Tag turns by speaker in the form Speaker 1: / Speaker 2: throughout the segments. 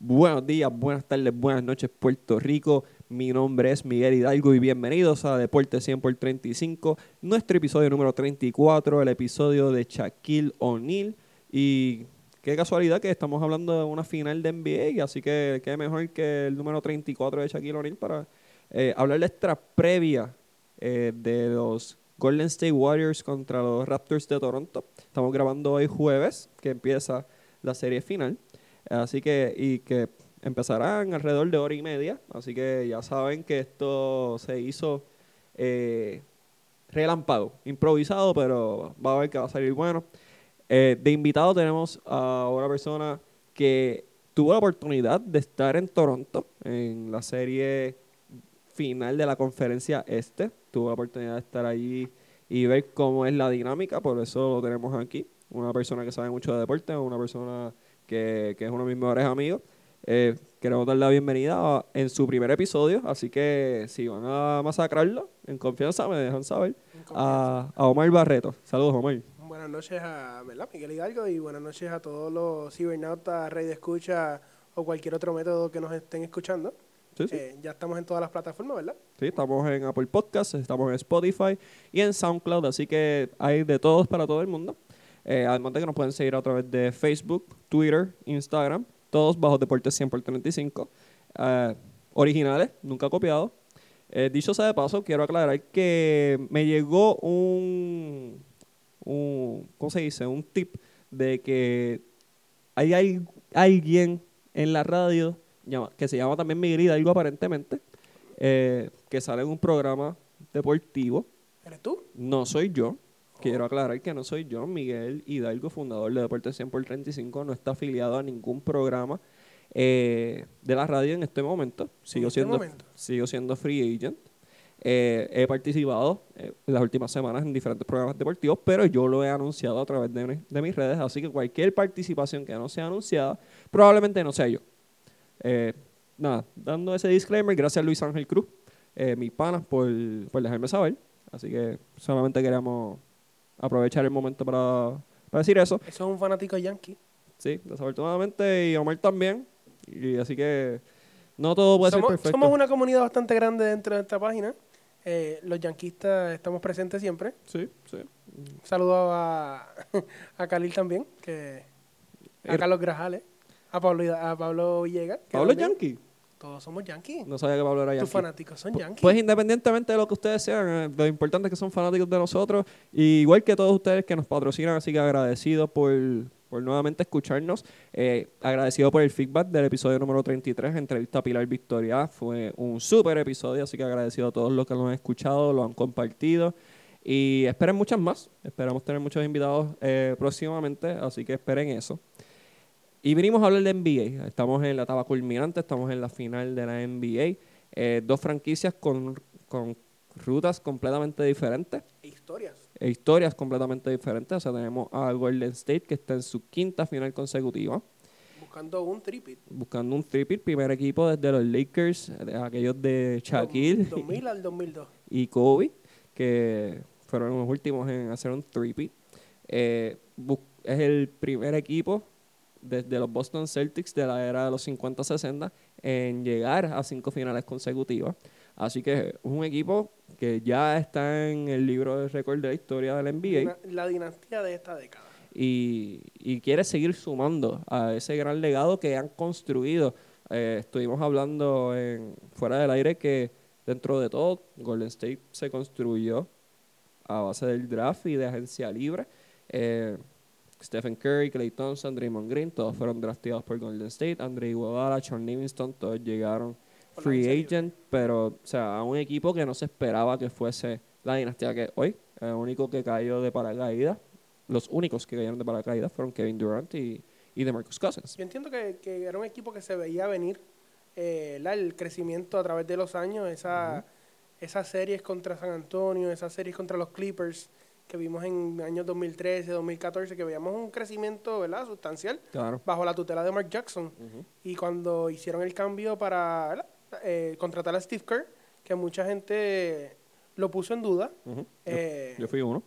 Speaker 1: Buenos días, buenas tardes, buenas noches, Puerto Rico. Mi nombre es Miguel Hidalgo y bienvenidos a Deporte 100 por 35, nuestro episodio número 34, el episodio de Shaquille O'Neal. Y qué casualidad que estamos hablando de una final de NBA, así que qué mejor que el número 34 de Shaquille O'Neal para eh, hablar de esta previa eh, de los Golden State Warriors contra los Raptors de Toronto. Estamos grabando hoy jueves, que empieza la serie final. Así que, y que empezarán alrededor de hora y media. Así que ya saben que esto se hizo eh, relámpago, improvisado, pero va a ver que va a salir bueno. Eh, de invitado tenemos a una persona que tuvo la oportunidad de estar en Toronto en la serie final de la conferencia este. Tuvo la oportunidad de estar allí y ver cómo es la dinámica, por eso lo tenemos aquí. Una persona que sabe mucho de deporte, una persona que, es uno de mis mejores amigos. Eh, queremos dar la bienvenida en su primer episodio, así que si van a masacrarlo, en confianza me dejan saber, a, Omar Barreto. Saludos, Omar.
Speaker 2: Buenas noches a Miguel Hidalgo y buenas noches a todos los cibernautas, Rey de Escucha o cualquier otro método que nos estén escuchando. Eh, ya estamos en todas las plataformas, ¿verdad?
Speaker 1: Sí, estamos en Apple Podcasts, estamos en Spotify y en SoundCloud, así que hay de todos para todo el mundo. Eh, además de que nos pueden seguir a través de Facebook, Twitter, Instagram, todos bajo Deportes 100 por 35. Eh, originales, nunca copiados. Eh, dicho sea de paso, quiero aclarar que me llegó un, un ¿cómo se dice? Un tip de que hay, alguien en la radio que se llama también Miguel Hidalgo aparentemente, que sale en un programa deportivo.
Speaker 2: ¿Eres tú?
Speaker 1: No soy yo. Quiero aclarar que no soy yo, Miguel Hidalgo, fundador de Deportes 100 por 35, no está afiliado a ningún programa eh, de la radio en este momento. Sigo, este siendo, sigo siendo free agent. Eh, he participado en las últimas semanas en diferentes programas deportivos, pero yo lo he anunciado a través de, de mis redes, así que cualquier participación que no sea anunciada, probablemente no sea yo. Eh, nada, dando ese disclaimer, gracias a Luis Ángel Cruz, mi pana, por, por dejarme saber. Así que solamente queríamos aprovechar el momento para, decir eso.
Speaker 2: Eso es un fanático yankee.
Speaker 1: Sí, desafortunadamente, y Omar también. Y así que no todo puede ser perfecto.
Speaker 2: Somos una comunidad bastante grande dentro de esta página. Eh, los yanquistas estamos presentes siempre.
Speaker 1: Sí, sí.
Speaker 2: Saludo a, a Khalil también, que a Carlos Grajales, a Pablo, a Pablo Villegas.
Speaker 1: ¿Pablo es yankee?
Speaker 2: Todos somos yankees.
Speaker 1: No sabía que Pablo era yankee.
Speaker 2: Tus fanáticos son yankees.
Speaker 1: Pues independientemente de lo que ustedes sean, eh, lo importante es que son fanáticos de nosotros. igual que todos ustedes que nos patrocinan, así que agradecido por, nuevamente escucharnos. Eh, agradecido por el feedback del episodio número 33, entrevista a Pilar Victoria. Fue un súper episodio, así que agradecido a todos los que lo han escuchado, lo han compartido. Y esperen muchas más. Esperamos tener muchos invitados eh, próximamente, así que esperen eso. Y vinimos a hablar de NBA. Estamos en la etapa culminante, estamos en la final de la NBA. Eh, dos franquicias con, rutas completamente diferentes.
Speaker 2: E historias.
Speaker 1: E historias completamente diferentes. O sea, tenemos a Golden State que está en su quinta final consecutiva.
Speaker 2: Buscando un tripit.
Speaker 1: Buscando un tripit. Primer equipo desde los Lakers, aquellos de Shaquille.
Speaker 2: 2000 al 2002.
Speaker 1: Y Kobe, que fueron los últimos en hacer un tripit. Eh, es el primer equipo desde los Boston Celtics de la era de los 50-60 en llegar a cinco finales consecutivas. Así que es un equipo que ya está en el libro de récord de la historia del NBA.
Speaker 2: La, dinastía de esta década.
Speaker 1: Y, y, quiere seguir sumando a ese gran legado que han construido. Eh, estuvimos hablando en, fuera del aire que dentro de todo Golden State se construyó a base del draft y de agencia libre. Eh, Stephen Curry, Clay Thompson, Draymond Green, todos fueron drafteados por Golden State. Andre Iguodala, Sean Livingston, todos llegaron free agent, pero o sea, a un equipo que no se esperaba que fuese la dinastía que hoy. El único que cayó de paracaídas, los únicos que cayeron de paracaídas fueron Kevin Durant y, y DeMarcus Cousins.
Speaker 2: Yo entiendo que, era un equipo que se veía venir eh, el crecimiento a través de los años, esa, esas series contra San Antonio, esas series contra los Clippers que vimos en años 2013, 2014, que veíamos un crecimiento ¿verdad? sustancial bajo la tutela de Mark Jackson. Y cuando hicieron el cambio para eh, contratar a Steve Kerr, que mucha gente lo puso en duda.
Speaker 1: Eh, yo, fui uno.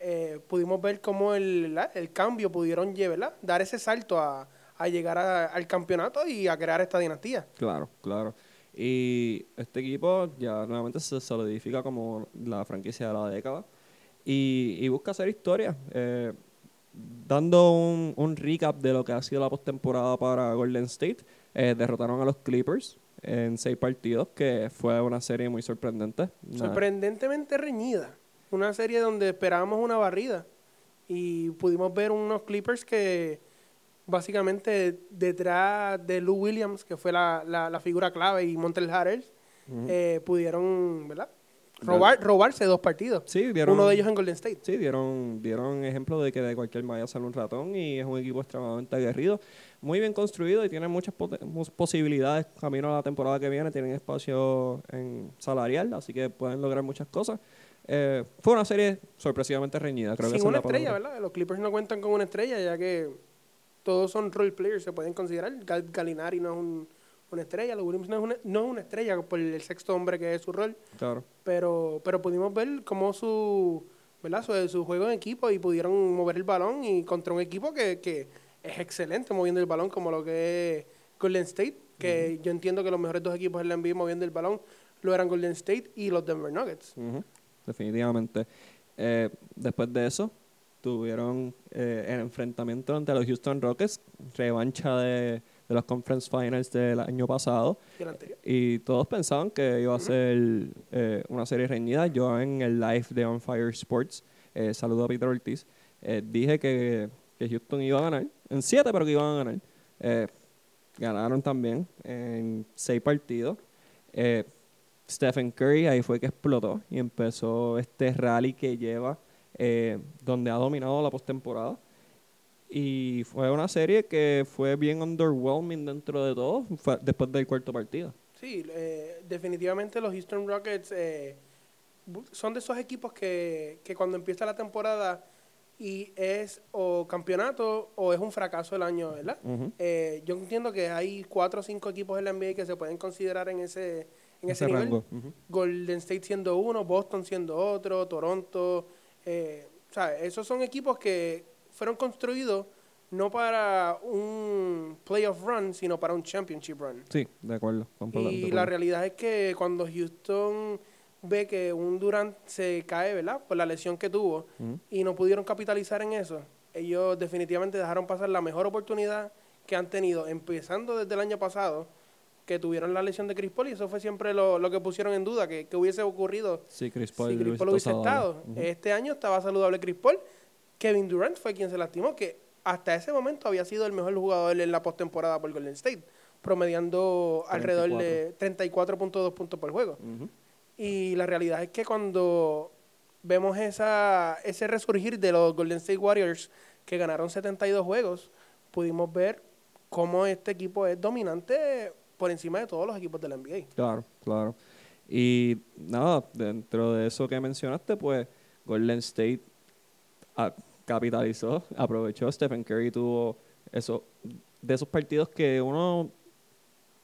Speaker 2: Eh, pudimos ver cómo el, el cambio pudieron llevar, dar ese salto a, a llegar a- al campeonato y a crear esta dinastía.
Speaker 1: Claro, claro. Y este equipo ya nuevamente se solidifica como la franquicia de la década y, y busca hacer historia. Eh, dando un, un recap de lo que ha sido la postemporada para Golden State, eh, derrotaron a los Clippers en seis partidos, que fue una serie muy sorprendente.
Speaker 2: Sorprendentemente reñida. Una serie donde esperábamos una barrida y pudimos ver unos Clippers que básicamente detrás de Lou Williams, que fue la, la, la figura clave, y Montel Harrell,
Speaker 1: Ujú.
Speaker 2: eh, pudieron ¿verdad? Robar, robarse dos partidos.
Speaker 1: Sí,
Speaker 2: Uno de ellos en Golden State.
Speaker 1: Sí, dieron, dieron ejemplo de que de cualquier malla sale un ratón y es un equipo extremadamente aguerrido, muy bien construido y tiene muchas posibilidades camino a la temporada que viene, tienen espacio en salarial, así que pueden lograr muchas cosas. Eh, fue una serie sorpresivamente reñida, creo que
Speaker 2: Sin
Speaker 1: es
Speaker 2: una estrella, ¿verdad? Los Clippers no cuentan con una estrella, ya que todos son role players, se pueden considerar. Gal- Galinari no es un- una estrella, Lou Williams no es una, no es una estrella por el sexto hombre que es su rol,
Speaker 1: Claro,
Speaker 2: pero, pero pudimos ver cómo su, ¿verdad? Su, su juego en equipo y pudieron mover el balón y contra un equipo que, que es excelente moviendo el balón, como lo que es Golden State, que yo entiendo que los mejores dos equipos en la NBA moviendo el balón lo eran Golden State y los Denver Nuggets.
Speaker 1: definitivamente. Eh, después de eso, tuvieron eh, el enfrentamiento ante los Houston Rockets, revancha de, de los Conference Finals del año pasado.
Speaker 2: Y el anterior.
Speaker 1: Y todos pensaban que iba a ser eh, una serie reñida. Yo en el live de On Fire Sports, eh, saludo a Peter Ortiz, eh, dije que, que Houston iba a ganar, en siete, pero que iban a ganar. Eh, ganaron también en seis partidos. Eh, Stephen Curry ahí fue que explotó y empezó este rally que lleva, donde ha dominado la postemporada. Y fue una serie que fue bien underwhelming dentro de todo, fue después del cuarto partido.
Speaker 2: Sí, eh, definitivamente los Houston Rockets eh, son de esos equipos que, que cuando empieza la temporada y es o campeonato o es un fracaso el año, ¿verdad? Eh, yo entiendo que hay cuatro o cinco equipos en la NBA que se pueden considerar en ese, en ese,
Speaker 1: Ese
Speaker 2: nivel.
Speaker 1: rango.
Speaker 2: Golden State siendo uno, Boston siendo otro, Toronto. Eh, o sea, esos son equipos que fueron construidos no para un playoff run, sino para un championship run.
Speaker 1: Sí, de acuerdo. completamente
Speaker 2: Y
Speaker 1: de
Speaker 2: la realidad es que cuando Houston ve que un Durant se cae, ¿verdad? Por la lesión que tuvo y no pudieron capitalizar en eso, ellos definitivamente dejaron pasar la mejor oportunidad que han tenido, empezando desde el año pasado, que tuvieron la lesión de Chris Paul y eso fue siempre lo, lo que pusieron en duda, que, que hubiese ocurrido
Speaker 1: Sí, Chris Paul,
Speaker 2: si Chris Paul hubiese estado. Este año estaba saludable Chris Paul. Kevin Durant fue quien se lastimó, que hasta ese momento había sido el mejor jugador en la postemporada por Golden State, promediando alrededor de 34.2 puntos por juego. Y la realidad es que cuando vemos esa, ese resurgir de los Golden State Warriors, que ganaron 72 juegos, pudimos ver cómo este equipo es dominante por encima de todos los equipos de la NBA.
Speaker 1: Claro, claro. Y nada, dentro de eso que mencionaste, pues Golden State capitalizó, aprovechó. Stephen Curry tuvo eso, de esos partidos que uno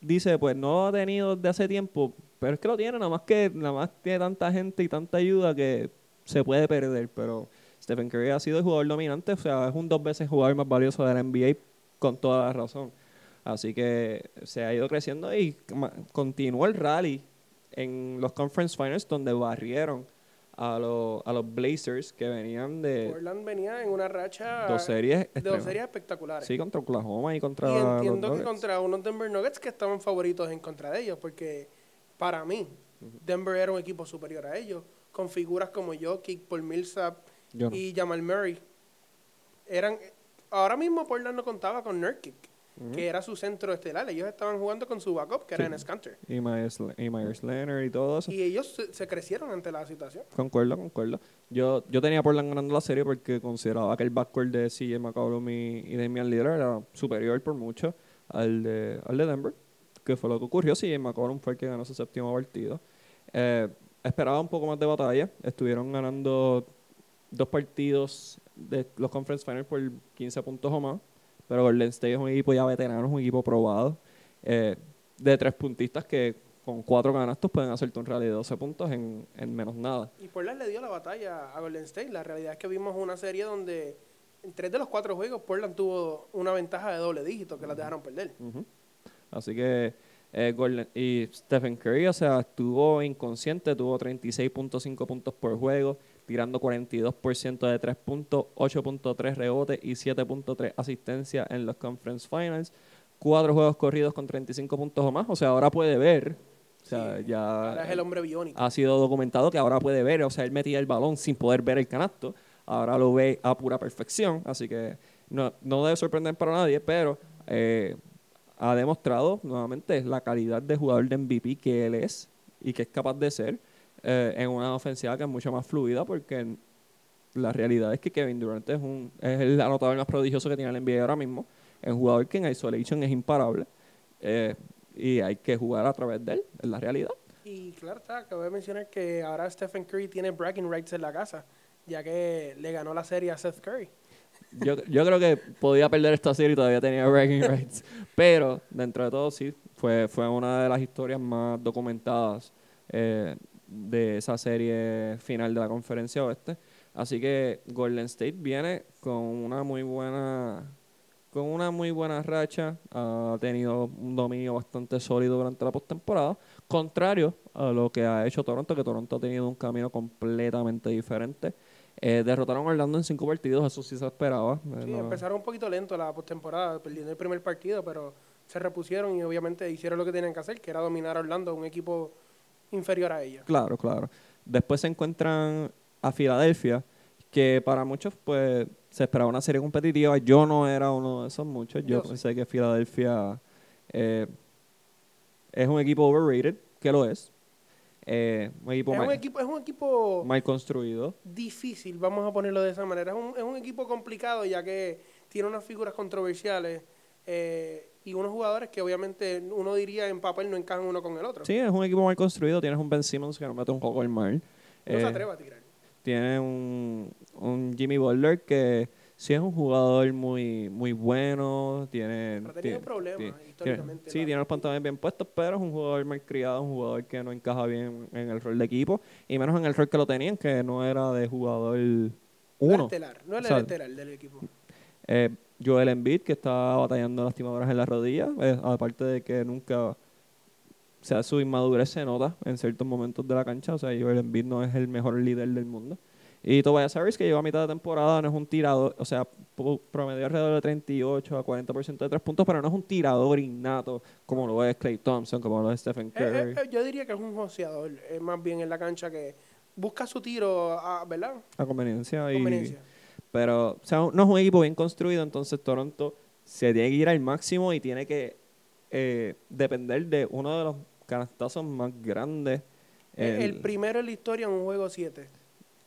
Speaker 1: dice, pues no lo ha tenido desde hace tiempo, pero es que lo tiene, nada más que nada más tiene tanta gente y tanta ayuda que se puede perder. Pero Stephen Curry ha sido el jugador dominante, o sea, es un dos veces jugador más valioso de la NBA con toda la razón. Así que se ha ido creciendo y continuó el rally en los Conference Finals donde barrieron a, los a los Blazers que venían de
Speaker 2: Portland venía en una racha
Speaker 1: dos series
Speaker 2: de dos series espectaculares.
Speaker 1: Sí, contra Oklahoma y contra
Speaker 2: y
Speaker 1: los
Speaker 2: entiendo que contra unos Denver Nuggets que estaban favoritos en contra de ellos, porque para mí, Denver era un equipo superior a ellos, con figuras como Jokic, Paul Millsap
Speaker 1: no.
Speaker 2: y Jamal Murray. Eran, ahora mismo Portland no contaba con Nurkic, Que era su centro estelar. Ellos estaban jugando con su backup, que
Speaker 1: Sí.
Speaker 2: era Enes Kanter.
Speaker 1: Y Myers, y Myers Leonard y todo eso.
Speaker 2: Y ellos se, se crecieron ante la situación.
Speaker 1: Concuerdo, concuerdo. Yo, yo tenía Portland ganando la serie porque consideraba que el backcourt de CJ McCollum y, y Damian Lillard era superior por mucho al de, al de Denver, que fue lo que ocurrió. CJ McCollum fue el que ganó ese séptimo partido. Eh, esperaba un poco más de batalla. Estuvieron ganando dos partidos de los Conference Finals por 15 puntos o más. Pero Golden State es un equipo ya veterano, es un equipo probado. eh, de tres puntistas que con cuatro canastos pueden hacerte un rally de 12 puntos en, en menos nada.
Speaker 2: Y Portland le dio la batalla a Golden State. La realidad es que vimos una serie donde en tres de los cuatro juegos, Portland tuvo una ventaja de doble dígito que las dejaron perder.
Speaker 1: Así que eh, Golden- y Stephen Curry, o sea, estuvo inconsciente, tuvo 36.5 puntos por juego, tirando 42% de 3 puntos, 8.3 rebotes y 7.3 asistencias en los Conference Finals. Cuatro juegos corridos con 35 puntos o más, o sea, ahora puede ver. O sea,
Speaker 2: Sí,
Speaker 1: ya
Speaker 2: Ahora es el hombre biónico.
Speaker 1: ha sido documentado que ahora puede ver, o sea, él metía el balón sin poder ver el canasto, ahora lo ve a pura perfección, así que no, no debe sorprender para nadie, pero eh, ha demostrado nuevamente la calidad de jugador de MVP que él es y que es capaz de ser eh, en una ofensiva que es mucho más fluida porque la realidad es que Kevin Durant es, un, es el anotador más prodigioso que tiene el NBA ahora mismo, es un jugador que en isolation es imparable eh, y hay que jugar a través de él, es la realidad.
Speaker 2: Y claro está, acabo de mencionar que ahora Stephen Curry tiene bragging rights en la casa, ya que le ganó la serie a Seth Curry.
Speaker 1: Yo, yo creo que podía perder esta serie y todavía tenía bragging rights. Pero dentro de todo, sí, fue, fue una de las historias más documentadas eh, de esa serie final de la conferencia oeste. Así que Golden State viene con una muy buena con una muy buena racha, ha tenido un dominio bastante sólido durante la postemporada, contrario a lo que ha hecho Toronto, que Toronto ha tenido un camino completamente diferente. Eh, derrotaron a Orlando en cinco partidos, eso sí se esperaba. eh,
Speaker 2: Sí,
Speaker 1: no-
Speaker 2: empezaron un poquito lento la postemporada, perdiendo el primer partido, pero se repusieron y obviamente hicieron lo que tenían que hacer, que era dominar a Orlando, un equipo inferior a ellos.
Speaker 1: Claro, claro. Después se encuentran a Filadelfia, que para muchos pues se esperaba una serie competitiva. Yo no era uno de esos muchos. Yo,
Speaker 2: Yo sí.
Speaker 1: pensé que Filadelfia eh, es un equipo overrated, que lo es. Eh, un equipo,
Speaker 2: Es un equipo, es un equipo
Speaker 1: mal construido.
Speaker 2: difícil, vamos a ponerlo de esa manera. Es un, es un equipo complicado ya que tiene unas figuras controversiales eh, y unos jugadores que obviamente uno diría en papel no encajan uno con el otro.
Speaker 1: Sí, es un equipo mal construido. Tienes un Ben Simmons que no mete un poco el mal.
Speaker 2: No
Speaker 1: Eh,
Speaker 2: se atreve a tirar.
Speaker 1: Tiene un, un Jimmy Butler que sí es un jugador muy muy bueno. Tiene,
Speaker 2: Pero ha tenido
Speaker 1: tiene-
Speaker 2: problemas
Speaker 1: tiene-
Speaker 2: históricamente.
Speaker 1: sí, tiene los pantalones bien puestos, pero es un jugador mal criado, un jugador que no encaja bien en el rol de equipo. Y menos en el rol que lo tenían, que no era de jugador
Speaker 2: No es
Speaker 1: uno.
Speaker 2: estelar, no
Speaker 1: O sea,
Speaker 2: el estelar del equipo.
Speaker 1: Eh, Joel Embiid, que está batallando lastimadoras en la rodilla, eh, aparte de que nunca, o sea, su inmadurez se nota en ciertos momentos de la cancha, o sea, Joel Embiid no es el mejor líder del mundo. Y Tobias Harris, que lleva a mitad de temporada, no es un tirador, o sea, promedio alrededor de 38 a 40% de tres puntos, pero no es un tirador innato como lo es Clay Thompson, como lo es Stephen
Speaker 2: Eh,
Speaker 1: Curry.
Speaker 2: eh, eh, yo diría que es un joseador, es más bien en la cancha que busca su tiro, a, ¿verdad?
Speaker 1: a conveniencia. Y,
Speaker 2: Conveniencia.
Speaker 1: Pero, o sea, no es un equipo bien construido, entonces Toronto se tiene que ir al máximo y tiene que eh, depender de uno de los canastazos más grandes, el-
Speaker 2: el primero en la historia en un juego 7.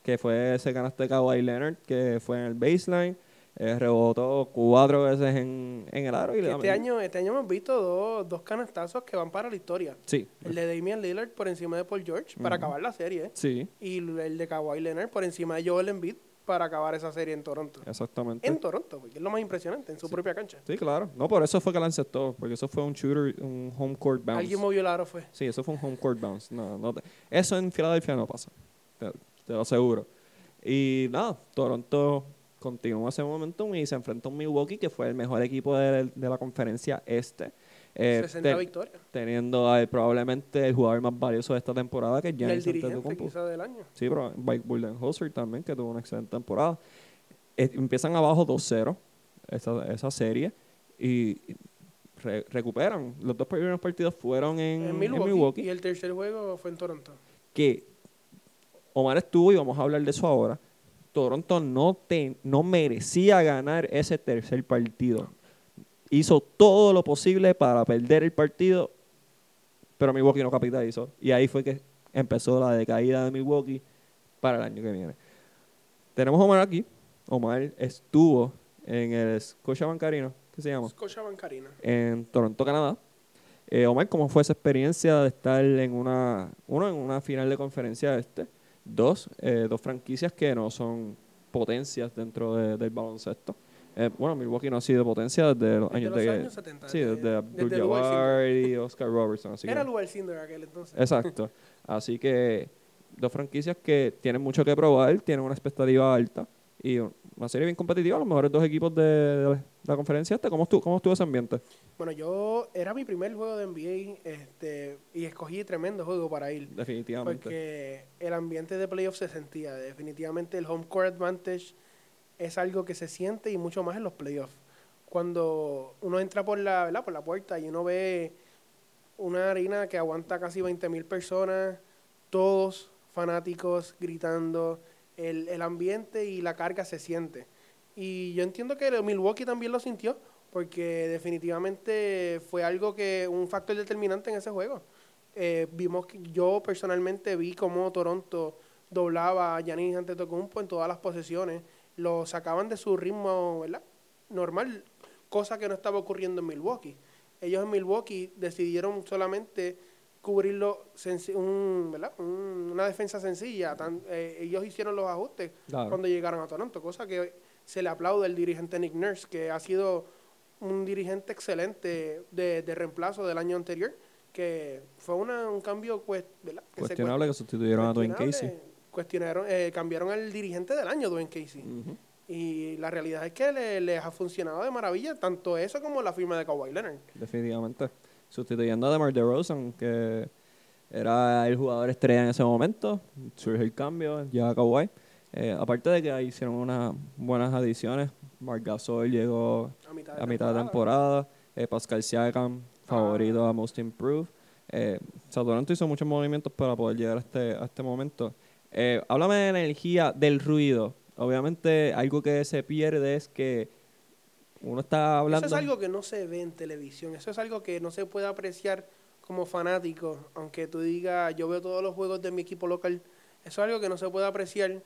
Speaker 1: que fue ese canasto de Kawhi Leonard, que fue en el baseline, eh, rebotó cuatro veces en, en el aro. Y
Speaker 2: Este año, este año hemos visto dos, dos canastazos que van para la historia.
Speaker 1: Sí,
Speaker 2: El de Damian Lillard por encima de Paul George para acabar la serie.
Speaker 1: sí,
Speaker 2: Y el de Kawhi Leonard por encima de Joel Embiid para acabar esa serie en Toronto.
Speaker 1: exactamente.
Speaker 2: En Toronto, porque es lo más impresionante, en su propia cancha.
Speaker 1: Sí, claro. No, por eso fue que la aceptó, porque eso fue un shooter, un home court bounce.
Speaker 2: Alguien movió el aro, fue.
Speaker 1: Sí, eso fue un home court bounce. No, no te- eso en Filadelfia no pasa. Te, te lo aseguro. Y nada, Toronto continúa ese momentum y se enfrenta a Milwaukee que fue el mejor equipo de, de la conferencia este. Eh,
Speaker 2: 60
Speaker 1: te-
Speaker 2: victorias.
Speaker 1: teniendo a- probablemente el jugador más valioso de esta temporada, que es Giannis Antetokounmpo.
Speaker 2: quizá del año.
Speaker 1: Sí, pero Mike Budenholzer también, que tuvo una excelente temporada. Eh, empiezan abajo 2-0 esa, esa serie y re- recuperan. Los dos primeros partidos fueron en,
Speaker 2: En
Speaker 1: en
Speaker 2: Milwaukee,
Speaker 1: Milwaukee
Speaker 2: Y el tercer juego fue en Toronto.
Speaker 1: que Omar estuvo y vamos a hablar de eso ahora. Toronto no, te, no merecía ganar ese tercer partido. Hizo todo lo posible para perder el partido, pero Milwaukee no capitalizó. Y ahí fue que empezó la decaída de Milwaukee para el año que viene. Tenemos a Omar aquí. Omar estuvo en el Scotiabank Arena, ¿qué se llama?
Speaker 2: Scotiabank Arena.
Speaker 1: en Toronto, Canadá. Eh, Omar, ¿cómo fue esa experiencia de estar en una, uno, en una final de conferencia este? Dos, eh, dos franquicias que no son potencias dentro de- del baloncesto. Eh, bueno, Milwaukee no ha sido potencia desde los
Speaker 2: Desde
Speaker 1: años
Speaker 2: los
Speaker 1: de...
Speaker 2: años 70.
Speaker 1: sí, desde
Speaker 2: desde
Speaker 1: Jabbar y Oscar Robertson. Así
Speaker 2: Era
Speaker 1: que,
Speaker 2: Lou Alcindor aquel entonces.
Speaker 1: exacto. Así que dos franquicias que tienen mucho que probar, tienen una expectativa alta y una serie bien competitiva, los mejores dos equipos de, de la conferencia esta. ¿Cómo estuvo, ¿Cómo estuvo ese ambiente?
Speaker 2: Bueno, yo era mi primer juego de NBA este, y escogí tremendo juego para ir.
Speaker 1: Definitivamente.
Speaker 2: Porque el ambiente de playoffs se sentía. Definitivamente el home court advantage es algo que se siente y mucho más en los playoffs. Cuando uno entra por la, ¿verdad? por la puerta y uno ve una arena que aguanta casi 20.000 personas, todos fanáticos gritando, el, el ambiente y la carga se siente. Y yo entiendo que Milwaukee también lo sintió, porque definitivamente fue algo que, un factor determinante en ese juego. Eh, vimos que yo personalmente vi cómo Toronto doblaba a Giannis Antetokounmpo en todas las posesiones, lo sacaban de su ritmo, ¿verdad? Normal, cosa que no estaba ocurriendo en Milwaukee. Ellos en Milwaukee decidieron solamente cubrirlo, un, ¿verdad? una defensa sencilla. Eh, ellos hicieron los ajustes cuando llegaron a Toronto, cosa que se le aplaude al dirigente Nick Nurse, que ha sido un dirigente excelente de, de reemplazo del año anterior, que fue una, un cambio pues,
Speaker 1: cuestionable que sustituyeron a Dwayne Casey.
Speaker 2: Cuestionaron, eh, cambiaron al dirigente del año, Dwayne Casey. Y la realidad es que les le ha funcionado de maravilla, tanto eso como la firma de Kawhi Leonard.
Speaker 1: Definitivamente. Sustituyendo a DeMar DeRozan, que era el jugador estrella en ese momento, surge el cambio, llega Kawhi. Eh, aparte de que hicieron unas buenas adiciones, Marc Gasol llegó a mitad de, temporada, eh, Pascal Siakam, favorito ah. a Most Improved. Eh, Toronto hizo muchos movimientos para poder llegar a este, a este momento. Eh, háblame de energía, del ruido. Obviamente algo que se pierde es que uno está hablando...
Speaker 2: Eso es algo que no se ve en televisión, eso es algo que no se puede apreciar como fanático, aunque tú digas, yo veo todos los juegos de mi equipo local, eso es algo que no se puede apreciar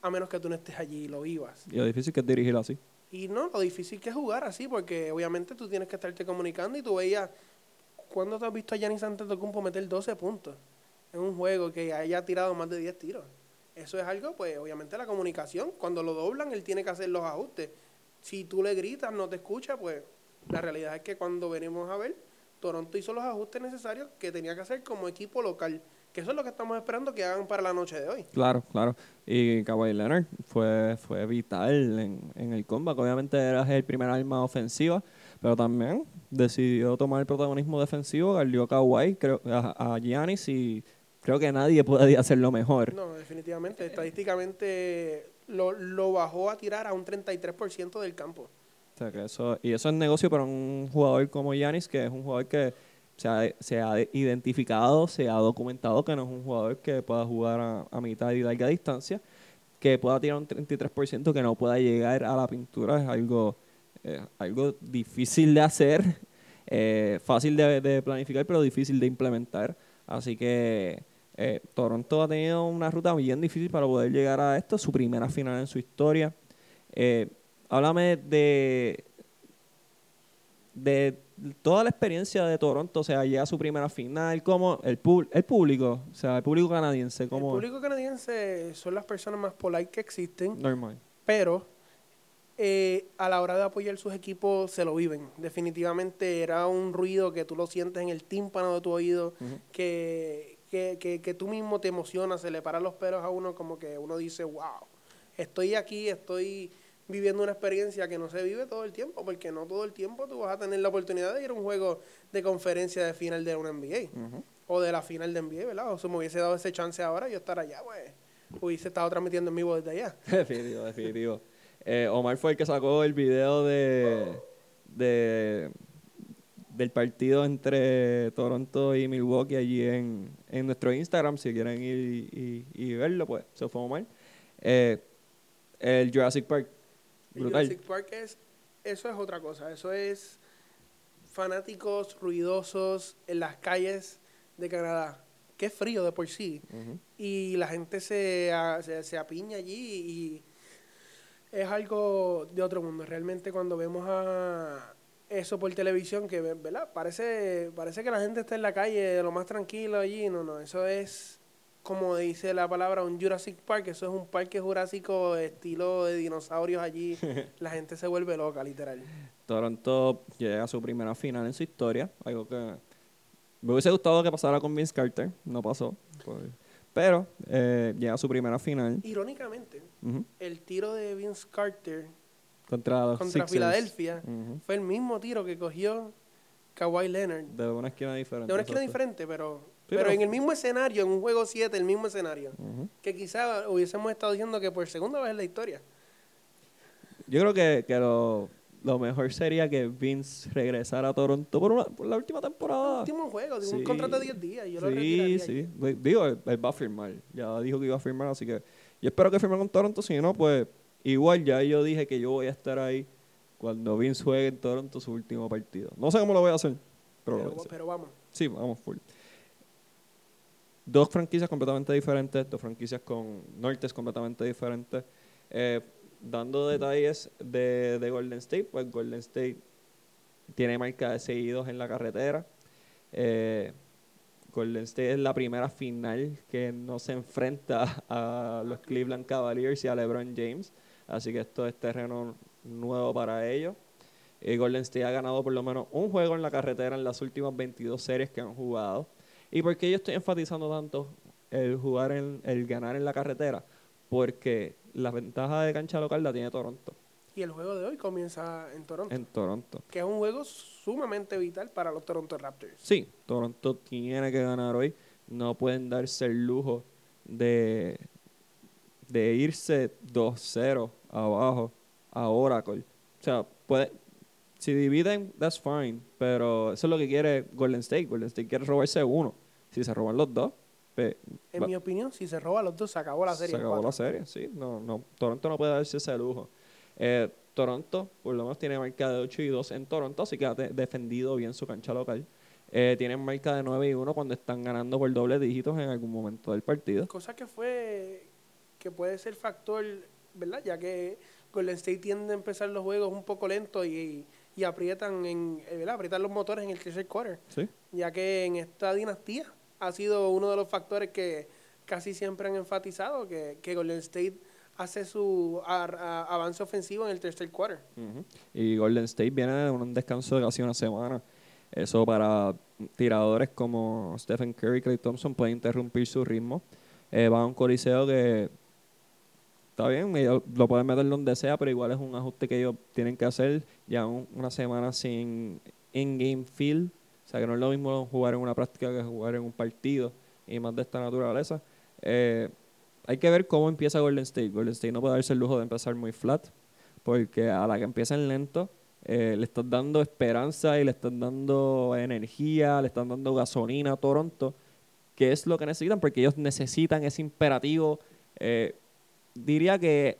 Speaker 2: a menos que tú no estés allí y lo vivas.
Speaker 1: Y lo difícil que es dirigir así.
Speaker 2: Y no, lo difícil que es jugar así, porque obviamente tú tienes que estarte comunicando y tú veías, ¿cuándo te has visto a Giannis Antetokounmpo meter 12 puntos en un juego que haya tirado más de 10 tiros? Eso es algo, pues obviamente la comunicación, cuando lo doblan, él tiene que hacer los ajustes. Si tú le gritas, no te escucha, pues la realidad es que cuando venimos a ver, Toronto hizo los ajustes necesarios que tenía que hacer como equipo local. Que eso es lo que estamos esperando que hagan para la noche de hoy.
Speaker 1: Claro, claro. Y Kawhi Leonard fue, fue vital en, en el comeback. Obviamente era el primer arma ofensiva, pero también decidió tomar el protagonismo defensivo, guardió a Kawhi, creo, a, Giannis y creo que nadie puede hacerlo mejor.
Speaker 2: No, definitivamente. Estadísticamente lo, lo bajó a tirar a un 33% del campo.
Speaker 1: O sea, que eso, y eso es negocio para un jugador como Giannis, que es un jugador que se ha, se ha identificado, se ha documentado que no es un jugador que pueda jugar a, mitad y larga distancia, que pueda tirar un 33%, que no pueda llegar a la pintura, es algo, eh, algo difícil de hacer, eh, fácil de, planificar, pero difícil de implementar. Así que eh, Toronto ha tenido una ruta bien difícil para poder llegar a esto, su primera final en su historia. háblame de, de toda la experiencia de Toronto, o sea, llega a su primera final, como el, el público, o sea, el público canadiense, como...
Speaker 2: El público canadiense son las personas más polite que existen.
Speaker 1: Normal.
Speaker 2: Pero eh, a la hora de apoyar sus equipos se lo viven. Definitivamente era un ruido que tú lo sientes en el tímpano de tu oído, que, que, que, que, tú mismo te emocionas, se le paran los pelos a uno como que uno dice, wow, estoy aquí, estoy viviendo una experiencia que no se vive todo el tiempo, porque no todo el tiempo tú vas a tener la oportunidad de ir a un juego de conferencia de final de una NBA o de la final de NBA, ¿verdad? O si me hubiese dado ese chance ahora, yo estar allá, pues hubiese estado transmitiendo en vivo desde allá.
Speaker 1: Definitivo, definitivo. Eh, Omar fue el que sacó el video de, de del partido entre Toronto y Milwaukee allí en, en nuestro Instagram. Si quieren ir y, verlo, pues se fue Omar. Eh, el Jurassic Park
Speaker 2: Jurassic Park es, eso es otra cosa, eso es fanáticos ruidosos en las calles de Canadá. Qué frío de por sí. Y la gente se, se, apiña allí y es algo de otro mundo. Realmente cuando vemos a eso por televisión, que ¿verdad? Parece, parece que la gente está en la calle de lo más tranquilo allí. No, no, eso es como dice la palabra, un Jurassic Park, eso es un parque jurásico estilo de dinosaurios allí. la gente se vuelve loca, literal.
Speaker 1: Toronto llega a su primera final en su historia, algo que me hubiese gustado que pasara con Vince Carter, no pasó. Pero eh, llega a su primera final.
Speaker 2: Irónicamente, el tiro de Vince Carter
Speaker 1: Contra.
Speaker 2: Filadelfia fue el mismo tiro que cogió Kawhi Leonard.
Speaker 1: De una esquina diferente.
Speaker 2: De una esquina diferente, pero,
Speaker 1: Sí,
Speaker 2: pero
Speaker 1: pero-
Speaker 2: en el mismo escenario, en un juego 7, el mismo escenario. Que quizá hubiésemos estado diciendo que por segunda vez en la historia.
Speaker 1: Yo creo que, que lo, lo mejor sería que Vince regresara a Toronto por, una- por la última temporada.
Speaker 2: Último juego, un contrato de 10 días. Yo lo
Speaker 1: sí, sí. Digo, él, él va a firmar. Ya dijo que iba a firmar, así que yo espero que firme con Toronto. Si no, pues igual ya yo dije que yo voy a estar ahí cuando Vince juegue en Toronto su último partido. No sé cómo lo voy a hacer, pero, lo
Speaker 2: Pero,
Speaker 1: voy a hacer.
Speaker 2: pero vamos.
Speaker 1: Sí, vamos full. Dos franquicias completamente diferentes, dos franquicias con nortes completamente diferentes. Eh, dando detalles de, de Golden State, pues Golden State tiene marca de seguidos en la carretera. Eh, Golden State es la primera final que no se enfrenta a los Cleveland Cavaliers y a LeBron James. Así que esto es terreno nuevo para ellos. Eh, Golden State ha ganado por lo menos un juego en la carretera en las últimas 22 series que han jugado. ¿Y por qué yo estoy enfatizando tanto el jugar en, el ganar en la carretera? Porque la ventaja de cancha local la tiene Toronto,
Speaker 2: Y el juego de hoy comienza en Toronto,
Speaker 1: en Toronto.
Speaker 2: que es un juego sumamente vital para los Toronto Raptors.
Speaker 1: Sí, Toronto tiene que ganar hoy. No pueden darse el lujo de, de irse 2-0 abajo a Oracle. O sea, puede, si dividen, that's fine. Pero eso es lo que quiere Golden State. Golden State quiere robarse uno. Si se roban los dos, pues,
Speaker 2: En
Speaker 1: va-
Speaker 2: mi opinión, si se roba los dos, se acabó la serie.
Speaker 1: se acabó la serie, sí. No, no, Toronto no puede darse ese lujo. Eh, Toronto, por lo menos, tiene marca de 8 y 2 en Toronto, así que ha de- defendido bien su cancha local. Eh, tienen marca de 9 y 1 cuando están ganando por doble dígitos en algún momento del partido.
Speaker 2: Cosa que fue, que puede ser factor, ¿verdad? Ya que Golden State tiende a empezar los juegos un poco lentos y, y aprietan, en, eh, ¿verdad? aprietan los motores en el tercer quarter.
Speaker 1: Sí.
Speaker 2: Ya que en esta dinastía ha sido uno de los factores que casi siempre han enfatizado, que, que Golden State hace su a- avance ofensivo en el tercer quarter.
Speaker 1: Ujú. Y Golden State viene de un descanso de casi una semana. Eso para tiradores como Stephen Curry y Clay Thompson puede interrumpir su ritmo. Eh, va a un coliseo que está bien, lo pueden meter donde sea, pero igual es un ajuste que ellos tienen que hacer ya un- una semana sin in-game feel. O sea que no es lo mismo jugar en una práctica que jugar en un partido y más de esta naturaleza. Eh, hay que ver cómo empieza Golden State. Golden State no puede darse el lujo de empezar muy flat, porque a la que empiecen lento, eh, le estás dando esperanza y le estás dando energía, le están dando gasolina a Toronto, que es lo que necesitan, porque ellos necesitan ese imperativo. Eh, diría que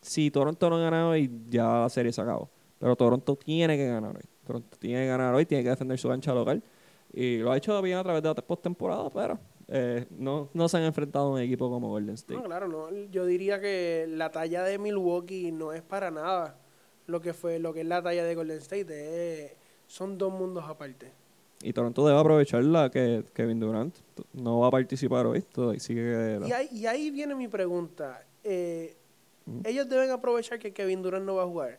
Speaker 1: si Toronto no gana hoy, ya la serie se acabó. Pero Toronto tiene que ganar hoy. Toronto tiene que ganar hoy, tiene que defender su cancha local. Y lo ha hecho bien a través de la postemporada, pero eh, no, no se han enfrentado a un equipo como Golden State.
Speaker 2: No, claro, no. Yo diría que la talla de Milwaukee no es para nada lo que fue, lo que es la talla de Golden State. es- son dos mundos aparte.
Speaker 1: Y Toronto debe aprovechar la que Kevin Durant no va a participar hoy. Sigue que-
Speaker 2: Y ahí, y ahí viene mi pregunta. Eh. Ellos deben aprovechar que Kevin Durant no va a jugar.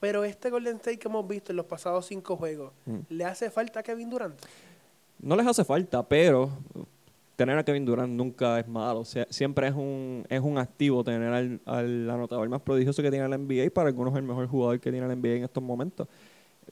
Speaker 2: Pero este Golden State que hemos visto en los pasados cinco juegos,
Speaker 1: Ujú.
Speaker 2: ¿le hace falta a Kevin Durant?
Speaker 1: No les hace falta, pero tener a Kevin Durant nunca es malo. O sea, siempre es un, es un activo tener al, al anotador más prodigioso que tiene la NBA y para algunos el mejor jugador que tiene la NBA en estos momentos.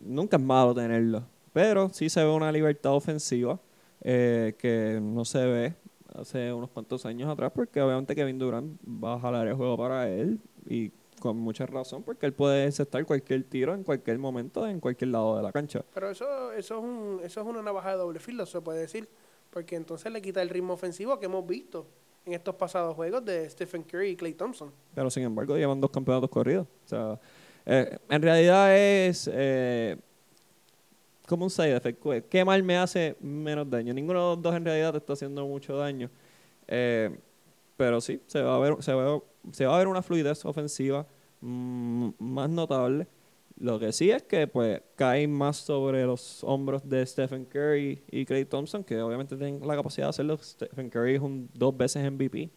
Speaker 1: Nunca es malo tenerlo. Pero sí se ve una libertad ofensiva eh, que no se ve hace unos cuantos años atrás porque obviamente Kevin Durant va a jalar el juego para él y con mucha razón porque él puede encestar cualquier tiro en cualquier momento en cualquier lado de la cancha.
Speaker 2: Pero eso, eso, es un, eso es una navaja de doble filo, se puede decir. Porque entonces le quita el ritmo ofensivo que hemos visto en estos pasados juegos de Stephen Curry y Clay Thompson.
Speaker 1: Pero sin embargo llevan dos campeonatos corridos. O sea, eh, en realidad es eh, como un side effect. ¿Qué mal me hace menos daño? Ninguno de los dos en realidad te está haciendo mucho daño. Eh, pero sí, se va a ver una fluidez ofensiva mm, más notable. Lo que sí es que pues cae más sobre los hombros de Stephen Curry y Clay Thompson, que obviamente tienen la capacidad de hacerlo. Stephen Curry es un dos veces MVP.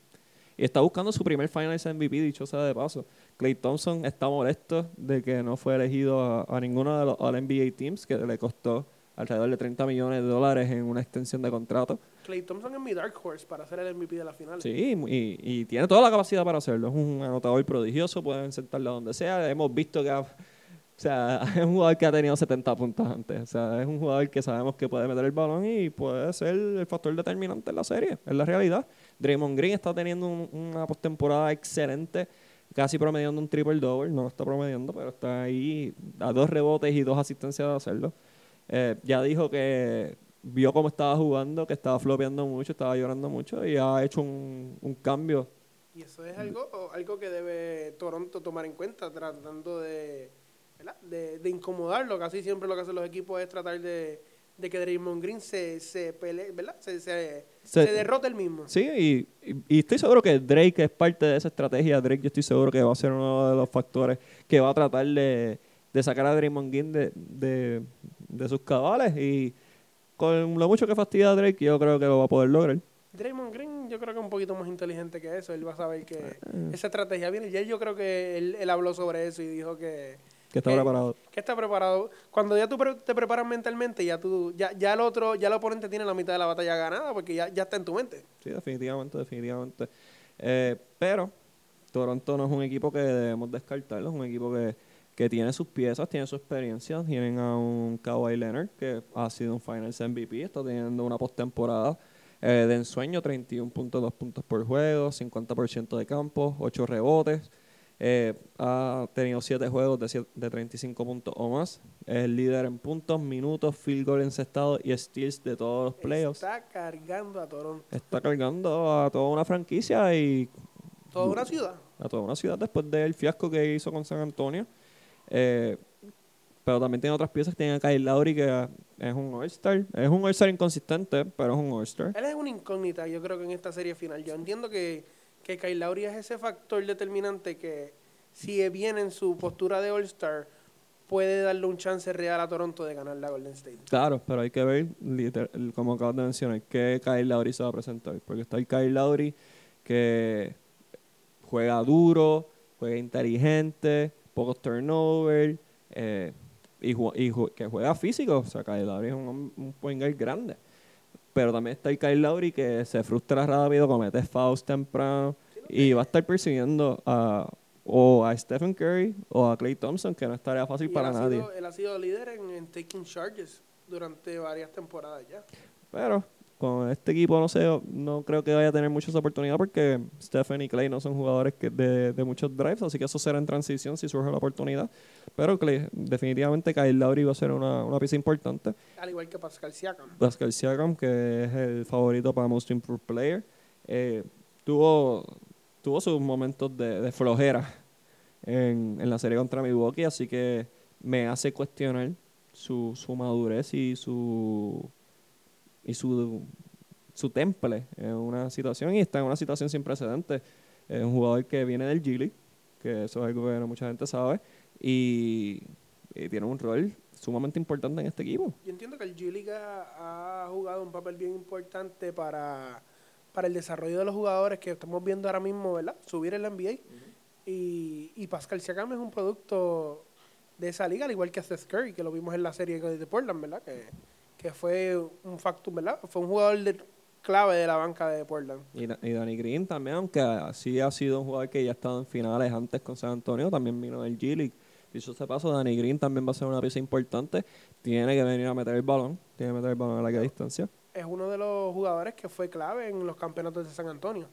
Speaker 1: Y está buscando su primer Finals MVP, dicho sea de paso. Clay Thompson está molesto de que no fue elegido a, a ninguno de los All NBA Teams, que le costó alrededor de 30 millones de dólares en una extensión de contrato.
Speaker 2: Clay Thompson es mi dark horse para ser el MVP de la final.
Speaker 1: Sí, y, y tiene toda la capacidad para hacerlo. Es un anotador prodigioso, pueden sentarlo donde sea. Hemos visto que ha- o sea, es un jugador que ha tenido 70 puntos antes. O sea, es un jugador que sabemos que puede meter el balón y puede ser el factor determinante en la serie. Es la realidad. Draymond Green está teniendo un- una postemporada excelente, casi promediando un triple double. No lo está promediando, pero está ahí a dos rebotes y dos asistencias de hacerlo. Eh, ya dijo que vio cómo estaba jugando, que estaba flopeando mucho, estaba llorando mucho y ha hecho un, cambio.
Speaker 2: Y eso es algo, algo que debe Toronto tomar en cuenta, tratando de, de, de incomodarlo. Casi siempre lo que hacen los equipos es tratar de, de que Draymond Green se, se pelee, ¿verdad? Se, se,
Speaker 1: Se-
Speaker 2: se derrote el mismo.
Speaker 1: Sí, y, y- y estoy seguro que Drake es parte de esa estrategia. Drake, yo estoy seguro que va a ser uno de los factores que va a tratar de, de sacar a Draymond Green de, de, de sus cabales. Y con lo mucho que fastidia a Drake, yo creo que lo va a poder lograr.
Speaker 2: Draymond Green yo creo que es un poquito más inteligente que eso. Él va a saber que
Speaker 1: Eh.
Speaker 2: esa estrategia viene. Y él yo creo que él, él habló sobre eso y dijo que,
Speaker 1: Que está
Speaker 2: Eh,
Speaker 1: preparado.
Speaker 2: que está preparado. Cuando ya tú pre- te preparas mentalmente, ya tú ya, ya el otro, ya el oponente tiene la mitad de la batalla ganada porque ya, ya está en tu mente.
Speaker 1: Sí, definitivamente, definitivamente. Eh, pero Toronto no es un equipo que debemos descartarlo, es un equipo que, que tiene sus piezas, tiene su experiencia. Tienen a un Kawhi Leonard que ha sido un Finals MVP, está teniendo una postemporada eh, de ensueño, 31.2 puntos por juego, 50% de campo, 8 rebotes. Eh, ha tenido 7 juegos de, siete- de 35 puntos o más. Es el líder en puntos, minutos, field goal encestado y steals de todos los playoffs.
Speaker 2: Está cargando a Toronto.
Speaker 1: Está cargando a toda una franquicia y
Speaker 2: Toda una ciudad.
Speaker 1: a toda una ciudad después del fiasco que hizo con San Antonio. Eh, pero también tiene otras piezas. Tiene a Kyle Lowry, que es un All-Star. Es un All-Star inconsistente, pero es un All-Star.
Speaker 2: Él es una incógnita, yo creo que en esta serie final. Yo entiendo que, que Kyle Lowry es ese factor determinante que si viene en su postura de All-Star, puede darle un chance real a Toronto de ganar la Golden State.
Speaker 1: Claro, pero hay que ver, como acabas de mencionar, que Kyle Lowry se va a presentar. Porque está el Kyle Lowry que juega duro, juega inteligente, pocos turnovers, eh, y, que juega físico. O sea, Kyle Lowry es un, un point grande. Pero también está el Kyle Lowry que se frustra rápido, comete fouls temprano y va a estar persiguiendo a, o a Stephen Curry o a Clay Thompson, que no estaría fácil
Speaker 2: Y
Speaker 1: para
Speaker 2: él
Speaker 1: nadie.
Speaker 2: sido- él ha sido líder en, en taking charges durante varias temporadas ya.
Speaker 1: Pero con este equipo no sé, no creo que vaya a tener muchas oportunidades porque Stephen y Clay no son jugadores que de, de muchos drives, así que eso será en transición si surge la oportunidad. Pero Clay, definitivamente Kyle Lowry va a ser una, una pieza importante.
Speaker 2: Al igual que Pascal Siakam.
Speaker 1: Pascal Siakam, que es el favorito para Most Improved Player, eh, tuvo, tuvo sus momentos de, de flojera en, en la serie contra Milwaukee, así que me hace cuestionar su, su madurez y su y su, su temple en una situación y está en una situación sin precedentes. Es un jugador que viene del G League, que eso es algo que no mucha gente sabe, y, y tiene un rol sumamente importante en este equipo.
Speaker 2: Yo entiendo que el G-League ha, ha jugado un papel bien importante para, para el desarrollo de los jugadores que estamos viendo ahora mismo, ¿verdad? Subir en la NBA. y, y Pascal Siakam es un producto de esa liga, al igual que Seth Curry, que lo vimos en la serie de Portland, ¿verdad? Que, que fue un factum, ¿verdad? Fue un jugador de- clave de la banca de Portland.
Speaker 1: Y, y Danny Green también, aunque sí ha sido un jugador que ya ha estado en finales antes con San Antonio, también vino del G League. Dicho se paso, Danny Green también va a ser una pieza importante. Tiene que venir a meter el balón, tiene que meter el balón a larga distancia.
Speaker 2: es uno de los jugadores que fue clave en los campeonatos de San Antonio,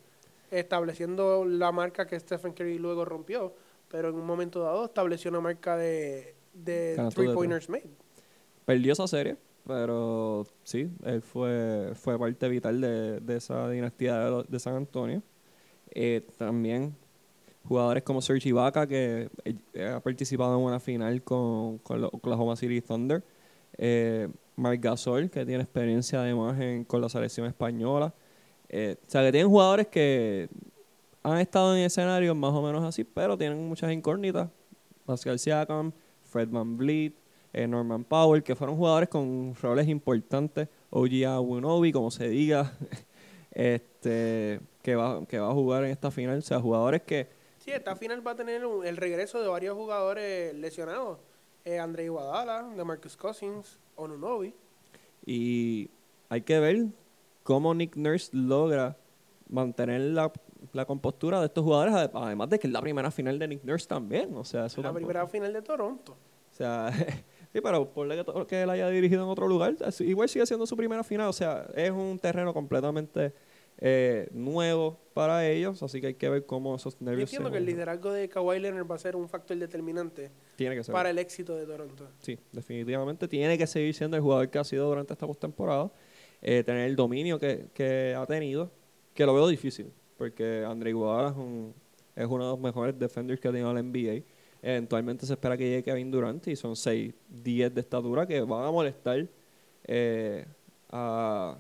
Speaker 2: estableciendo la marca que Stephen Curry luego rompió, pero en un momento dado estableció una marca de, de
Speaker 1: Canasto de
Speaker 2: three pointers made.
Speaker 1: Perdió esa serie, pero sí, él fue, fue parte vital de, de esa dinastía de, de San Antonio. Eh, también jugadores como Serge Ibaka, que eh, ha participado en una final con, con los Oklahoma City Thunder. Eh, Gasol, que tiene experiencia además en- con la selección española. Eh, o sea, que tienen jugadores que han estado en escenarios más o menos así, pero tienen muchas incógnitas. Pascal Siakam, Fred Van Vliet, eh, Norman Powell, que fueron jugadores con roles importantes. OG Anunoby, como se diga, este que va, que va a jugar en esta final. O sea, jugadores que
Speaker 2: Sí, esta final va a tener un- el regreso de varios jugadores lesionados. Eh, André Iguadala, de Marcus Cousins, Onunobi.
Speaker 1: Y hay que ver cómo Nick Nurse logra mantener la, la compostura de estos jugadores, ade- además de que es la primera final de Nick Nurse también. O sea, eso
Speaker 2: La
Speaker 1: tampoco-
Speaker 2: primera final de Toronto.
Speaker 1: O sea, sí, pero por que, que él haya dirigido en otro lugar, igual sigue siendo su primera final. O sea, es un terreno completamente eh, nuevo para ellos, así que hay que ver cómo esos
Speaker 2: Yo
Speaker 1: nervios
Speaker 2: entiendo
Speaker 1: se
Speaker 2: que el liderazgo de Kawhi Leonard va a ser un factor determinante
Speaker 1: Tiene que ser.
Speaker 2: para el éxito de Toronto.
Speaker 1: Sí, definitivamente tiene que seguir siendo el jugador que ha sido durante esta postemporada, eh, tener el dominio que, que ha tenido, que lo veo difícil, porque Andre Iguodala es, un- es uno de los mejores defenders que ha tenido la NBA. Eventualmente se espera que llegue Kevin Durant y son 6, 10 de estatura que van a molestar eh, a,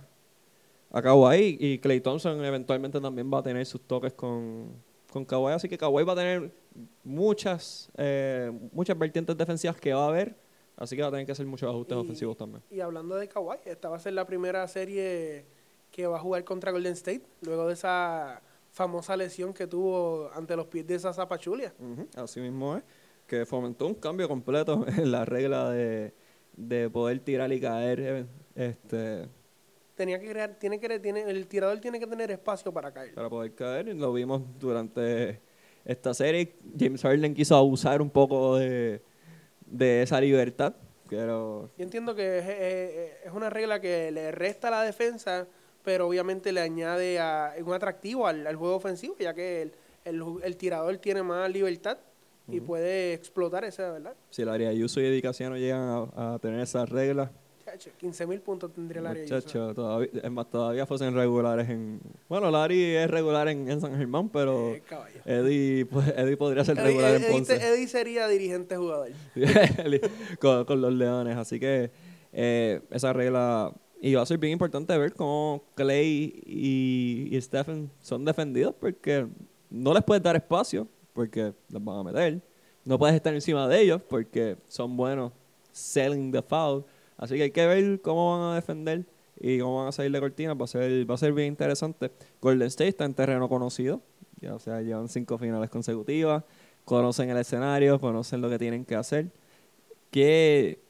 Speaker 1: a Kawhi. Y Clay Thompson eventualmente también va a tener sus toques con, con Kawhi, así que Kawhi va a tener muchas, eh, muchas vertientes defensivas que va a haber, así que va a tener que hacer muchos ajustes
Speaker 2: Y-
Speaker 1: ofensivos también.
Speaker 2: Y hablando de Kawhi, esta va a ser la primera serie que va a jugar contra Golden State, luego de esa famosa lesión que tuvo ante los pies de esa Zapachulia.
Speaker 1: Ujú, Así mismo es, que fomentó un cambio completo en la regla de, de poder tirar y caer. Este,
Speaker 2: Tenía que crear, tiene que, tiene, el tirador tiene que tener espacio para caer.
Speaker 1: para poder caer. Y lo vimos durante esta serie. James Harden quiso abusar un poco de, de esa libertad. Pero
Speaker 2: Yo entiendo que es, es- es una regla que le resta a la defensa, pero obviamente le añade a, un atractivo al, al juego ofensivo, ya que el, el el tirador tiene más libertad y puede explotar esa, ¿verdad?
Speaker 1: si el área Ayuso y Edicaciano llegan a, a tener esas reglas,
Speaker 2: 15 mil puntos tendría el área. Ayuso.
Speaker 1: muchachos, todavía, es más, todavía fuesen regulares en... Bueno, Larry es regular en, en San Germán, pero
Speaker 2: Eh.
Speaker 1: Eddie, pues, Eddie podría ser
Speaker 2: Eddie,
Speaker 1: regular en
Speaker 2: Eddie-
Speaker 1: Ponce.
Speaker 2: Eddie sería dirigente jugador.
Speaker 1: con, con los Leones. Así que eh, esa regla. Y va a ser bien importante ver cómo Clay y, y Stephen son defendidos porque no les puedes dar espacio porque los van a meter. No puedes estar encima de ellos porque son buenos selling the foul. Así que hay que ver cómo van a defender y cómo van a salir de cortina. Va a ser, va a ser bien interesante. Golden State está en terreno conocido. Ya, o sea, llevan cinco finales consecutivas. Conocen el escenario, conocen lo que tienen que hacer. ¿Qué,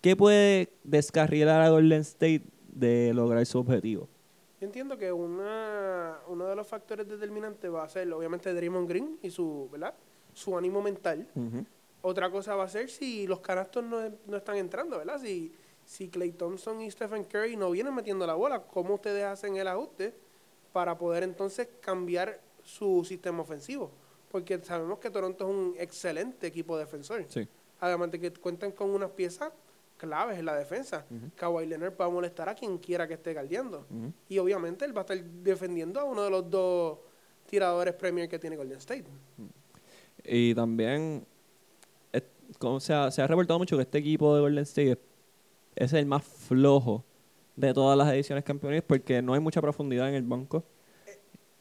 Speaker 1: qué puede descarrilar a Golden State de lograr su objetivo?
Speaker 2: Yo entiendo que una, uno de los factores determinantes va a ser, obviamente, Draymond Green y su, ¿verdad? su ánimo mental. Otra cosa va a ser si los canastos no, no están entrando, ¿verdad? Si, si Clay Thompson y Stephen Curry no vienen metiendo la bola, ¿cómo ustedes hacen el ajuste para poder entonces cambiar su sistema ofensivo? Porque sabemos que Toronto es un excelente equipo defensor.
Speaker 1: Sí.
Speaker 2: Además de que cuentan con unas piezas claves en la defensa. Kawhi Leonard va a molestar a quien quiera que esté guardiando.
Speaker 1: Ujú.
Speaker 2: Y obviamente él va a estar defendiendo a uno de los dos tiradores Premier que tiene Golden State.
Speaker 1: Y también es- como se, ha, se ha reportado mucho que este equipo de Golden State es, es el más flojo de todas las ediciones campeones porque no hay mucha profundidad en el banco.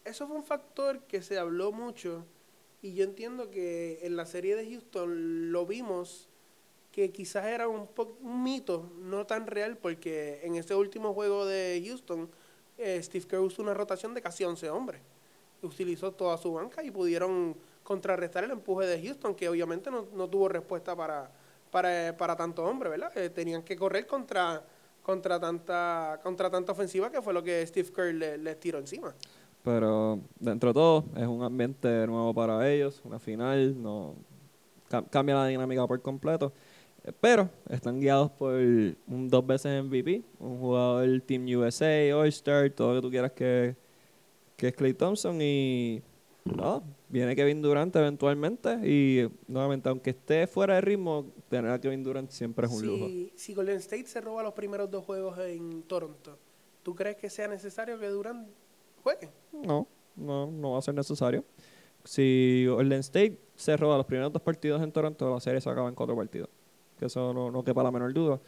Speaker 2: Eso fue un factor que se habló mucho y yo entiendo que en la serie de Houston lo vimos que quizás era un, un mito, no tan real, porque en ese último juego de Houston, eh, Steve Kerr usó una rotación de casi 11 hombres. Utilizó toda su banca y pudieron contrarrestar el empuje de Houston, que obviamente no, no tuvo respuesta para, para, para tanto hombre, ¿verdad? Eh, tenían que correr contra, contra, tanta, contra tanta ofensiva que fue lo que Steve Kerr le- les tiró encima.
Speaker 1: Pero dentro de todo es un ambiente nuevo para ellos, una final, no cam- cambia la dinámica por completo. Pero están guiados por un dos veces MVP, un jugador Team USA, All-Star, todo lo que tú quieras que, que es Clay Thompson y no, viene Kevin Durant eventualmente y nuevamente aunque esté fuera de ritmo, tener a Kevin Durant siempre es un lujo.
Speaker 2: Si, si Golden State se roba los primeros dos juegos en Toronto, ¿tú crees que sea necesario que Durant juegue?
Speaker 1: No, no, no va a ser necesario. Si Golden State se roba los primeros dos partidos en Toronto, la serie se acaba en cuatro partidos. Que eso no, no quepa la menor duda.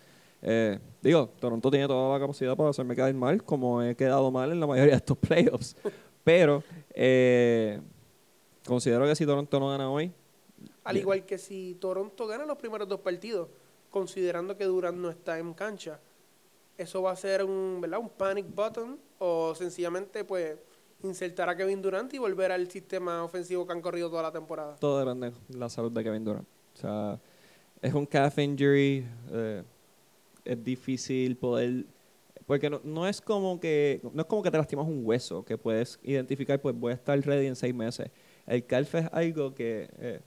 Speaker 1: Eh, digo, Toronto tiene toda la capacidad para hacerme quedar mal, como he quedado mal en la mayoría de estos playoffs. Pero eh, considero que si Toronto no gana hoy,
Speaker 2: Al
Speaker 1: Bien.
Speaker 2: igual que si Toronto gana los primeros dos partidos, considerando que Durant no está en cancha, eso va a ser un, ¿verdad? un panic button o sencillamente pues insertar a Kevin Durant y volver al sistema ofensivo que han corrido toda la temporada.
Speaker 1: todo depende de la salud de Kevin Durant. O sea, es un calf injury. eh, es difícil poder porque no, no es como que no es como que te lastimas un hueso que puedes identificar pues voy a estar ready en seis meses el calf es algo que eh,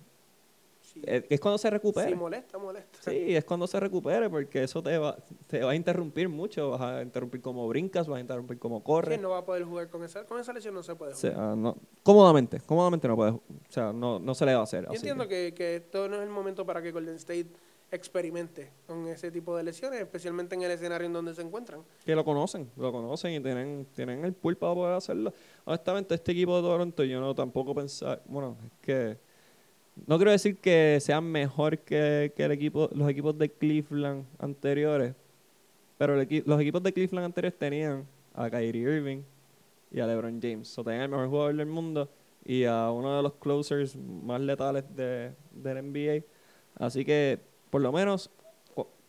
Speaker 2: Sí.
Speaker 1: eh, es cuando se recupere
Speaker 2: Si molesta, molesta.
Speaker 1: sí es cuando se recupere porque eso te va te va a interrumpir mucho vas a interrumpir cómo brincas vas a interrumpir cómo corres
Speaker 2: ¿Quién no va a poder jugar con esa, con esa lesión? No se puede
Speaker 1: O
Speaker 2: jugar.
Speaker 1: sea, no, cómodamente, cómodamente no puede, o sea, no, no se le va a hacer.
Speaker 2: Yo
Speaker 1: así
Speaker 2: entiendo que, que esto no es el momento para que Golden State experimente con ese tipo de lesiones, especialmente en el escenario en donde se encuentran.
Speaker 1: que lo conocen, lo conocen y tienen, tienen el pool para poder hacerlo. Honestamente, este equipo de Toronto, yo no tampoco pensaba, bueno, es que no quiero decir que sean mejor que, que el equipo, los equipos de Cleveland anteriores, pero el los equipos de Cleveland anteriores tenían a Kyrie Irving y a LeBron James. O tenían el mejor jugador del mundo y a uno de los closers más letales de, del NBA. Así que, por lo menos,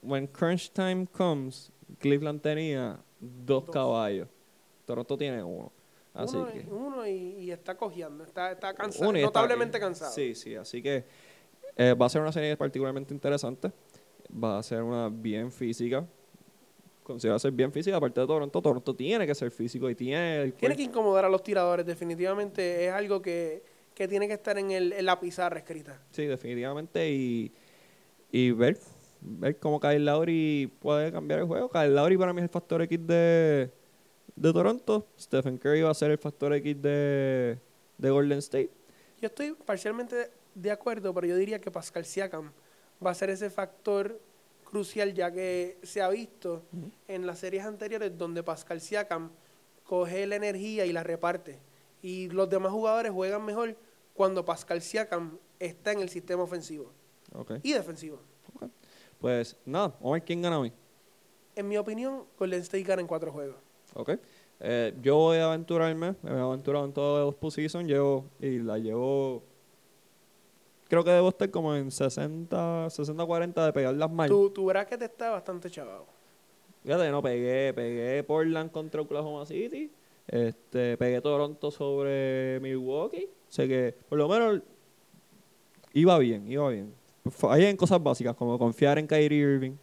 Speaker 1: when crunch time comes, Cleveland tenía dos,
Speaker 2: Dos.
Speaker 1: caballos. Toronto tiene uno. Así
Speaker 2: uno,
Speaker 1: que,
Speaker 2: uno y, y está cojeando, está, está cansado,
Speaker 1: uno y está-
Speaker 2: notablemente cansado.
Speaker 1: Sí, sí, así que eh, va a ser una serie particularmente interesante. Va a ser una bien física. Considera ser bien física, aparte de Toronto. Toronto tiene que ser físico y tiene el
Speaker 2: Tiene que incomodar a los tiradores, definitivamente es algo que, que tiene que estar en, el, en la pizarra escrita.
Speaker 1: Sí, definitivamente. Y, y ver, ver cómo Kyle Lowry puede cambiar el juego. Kyle Lowry para mí es el factor X de, de Toronto. Stephen Curry va a ser el factor X de, de Golden State.
Speaker 2: Yo estoy parcialmente de acuerdo, pero yo diría que Pascal Siakam va a ser ese factor crucial ya que se ha visto en las series anteriores donde Pascal Siakam coge la energía y la reparte y los demás jugadores juegan mejor cuando Pascal Siakam está en el sistema ofensivo y defensivo.
Speaker 1: Pues nada, vamos a ver quién gana hoy.
Speaker 2: En mi opinión, Golden State gana en cuatro juegos.
Speaker 1: Ok. Eh, yo voy a aventurarme. Me he aventurado en todos los positions. Llevo, y la llevo. Creo que debo estar como en 60, 60-40 de pegarlas mal.
Speaker 2: Tu, tu bracket está bastante chavado.
Speaker 1: Fíjate, no pegué, pegué Portland contra Oklahoma City, este, pegué Toronto sobre Milwaukee, sé que por lo menos iba bien, iba bien. Hay en cosas básicas como confiar en Kyrie Irving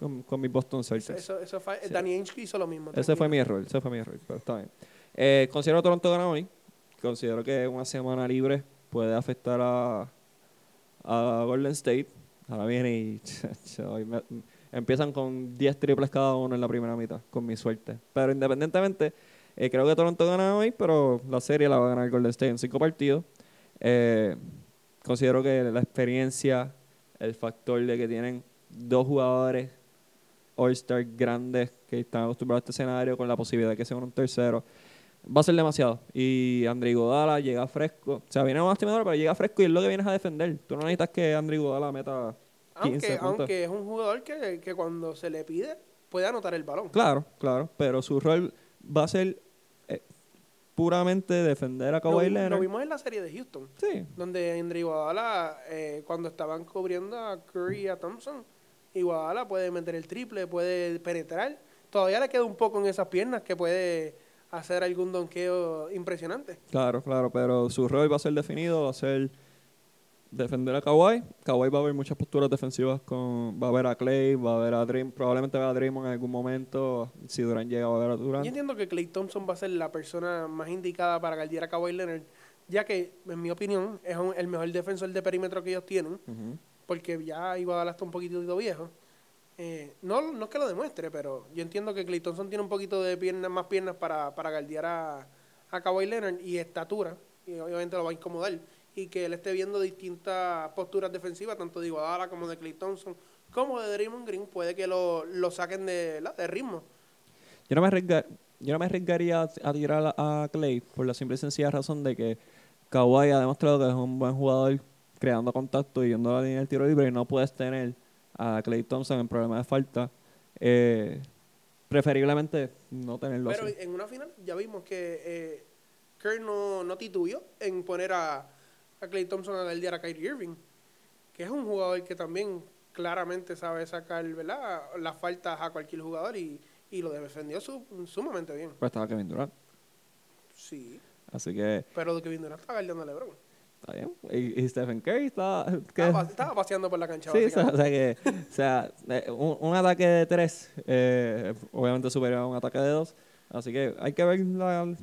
Speaker 1: con, con mis Boston Celtics.
Speaker 2: Eso, eso fue-
Speaker 1: Sí.
Speaker 2: Danny Ainge hizo lo mismo.
Speaker 1: Ese fue mi error, ese fue mi error, pero está bien. Eh, considero Toronto gana hoy. Considero que una semana libre puede afectar a, a Golden State. Ahora viene y me- empiezan con 10 triples cada uno en la primera mitad, con mi suerte. Pero independientemente, eh, creo que Toronto gana hoy, pero la serie la va a ganar Golden State en cinco partidos. Eh, considero que la experiencia, el factor de que tienen dos jugadores All-Star grandes que están acostumbrados a este escenario con la posibilidad de que sea un tercero. Va a ser demasiado. Y André Godala llega fresco. O sea, viene un lastimador, pero llega fresco y es lo que vienes a defender. Tú no necesitas que André Godala meta 15
Speaker 2: Aunque,
Speaker 1: puntos.
Speaker 2: aunque es un jugador que, que cuando se le pide puede anotar el balón.
Speaker 1: Claro, claro. Pero su rol va a ser eh, puramente defender a Kawhi
Speaker 2: vi- lo
Speaker 1: Leonard.
Speaker 2: vimos en la serie de Houston,
Speaker 1: Sí,
Speaker 2: donde Andrew Iguodala, eh, cuando estaban cubriendo a Curry y a Thompson, Iguodala puede meter el triple, puede penetrar. Todavía le queda un poco en esas piernas que puede hacer algún donqueo impresionante.
Speaker 1: claro, claro. Pero su rol va a ser definido, va a ser defender a Kawhi. Kawhi va a haber muchas posturas defensivas con... Va a ver a Clay, va a ver a Dream, probablemente va a Draymond en algún momento. Si Durant llega, va a ver a Durant.
Speaker 2: Yo entiendo que Clay Thompson va a ser la persona más indicada para guardiar a Kawhi Leonard, ya que, en mi opinión, es un- el mejor defensor de perímetro que ellos tienen. Porque ya Iguodala está un poquitito viejo. Eh, no, no es que lo demuestre, pero yo entiendo que Clay tiene un poquito de piernas, más piernas para, para guardiar a, a Kawhi Leonard y estatura, y obviamente lo va a incomodar. Y que él esté viendo distintas posturas defensivas, tanto de Iguodala como de Clay como de Draymond Green, puede que lo, lo saquen de, de ritmo.
Speaker 1: Yo no me arriesga- yo no me arriesgaría a, a tirar a, a Clay por la simple y sencilla razón de que Kawhi ha demostrado que es un buen jugador creando contacto y yendo a la línea del tiro libre y no puedes tener a Clay Thompson en problemas de falta. Eh, preferiblemente no tenerlo
Speaker 2: Pero
Speaker 1: así.
Speaker 2: en una final ya vimos que eh, Kerr no, no titubió en poner a, a Clay Thompson a guardiar a Kyrie Irving, que es un jugador que también claramente sabe sacar ¿verdad? las faltas a cualquier jugador y, y lo defendió su- sumamente bien.
Speaker 1: Pues estaba Kevin Durant.
Speaker 2: Sí,
Speaker 1: Así que
Speaker 2: pero Kevin Durant está guardiando a LeBron.
Speaker 1: Está bien. Y, y Stephen Curry. ¿qué?
Speaker 2: Estaba, estaba paseando por la cancha.
Speaker 1: Sí, o sea,
Speaker 2: básicamente.
Speaker 1: o sea que, o sea, eh, un, un ataque de tres, eh, obviamente superior a un ataque de dos. Así que hay que ver la-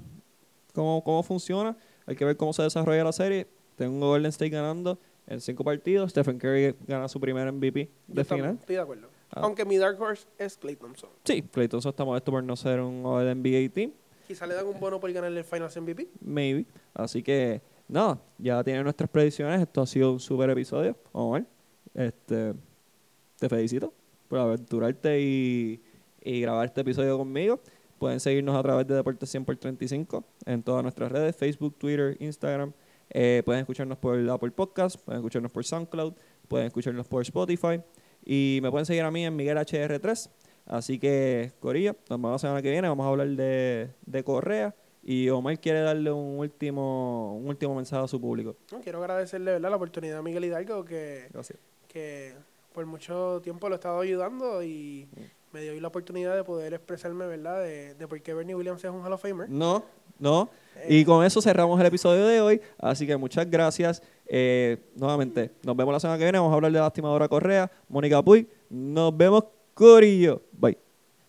Speaker 1: cómo, cómo funciona, hay que ver cómo se desarrolla la serie. Tengo Golden State ganando en cinco partidos. Stephen Curry gana su primer MVP
Speaker 2: Yo
Speaker 1: de
Speaker 2: también
Speaker 1: final.
Speaker 2: Estoy de acuerdo.
Speaker 1: Ah.
Speaker 2: Aunque mi Dark Horse es Clay Thompson.
Speaker 1: Sí, Clay Thompson está molesto por no ser un All NBA Team,
Speaker 2: Quizá le dan un bono por ganar el Finals MVP.
Speaker 1: maybe. Así que, no, ya tienen nuestras predicciones. Esto ha sido un super episodio. Omar, este, te felicito por aventurarte y, y grabar este episodio conmigo. Pueden seguirnos a través de Deportes 100 por 35 en todas nuestras redes, Facebook, Twitter, Instagram. Eh, pueden escucharnos por Apple Podcast, pueden escucharnos por SoundCloud, pueden escucharnos por Spotify. Y me pueden seguir a mí en Miguel HR3. Así que, Corillo, nos vemos la semana que viene. Vamos a hablar de, de Correa. Y Omar quiere darle un último, un último mensaje a su público.
Speaker 2: No, quiero agradecerle ¿verdad? la oportunidad a Miguel Hidalgo que,
Speaker 1: Gracias.
Speaker 2: que por mucho tiempo lo he estado ayudando y me dio hoy la oportunidad de poder expresarme, ¿verdad? De, de por qué Bernie Williams es un Hall of Famer.
Speaker 1: No, no.
Speaker 2: Eh,
Speaker 1: Y con eso cerramos el episodio de hoy. Así que muchas gracias. Eh, nuevamente, nos vemos la semana que viene. Vamos a hablar de la lastimadora Correa, Mónica Puy. Nos vemos, Corillo. Bye.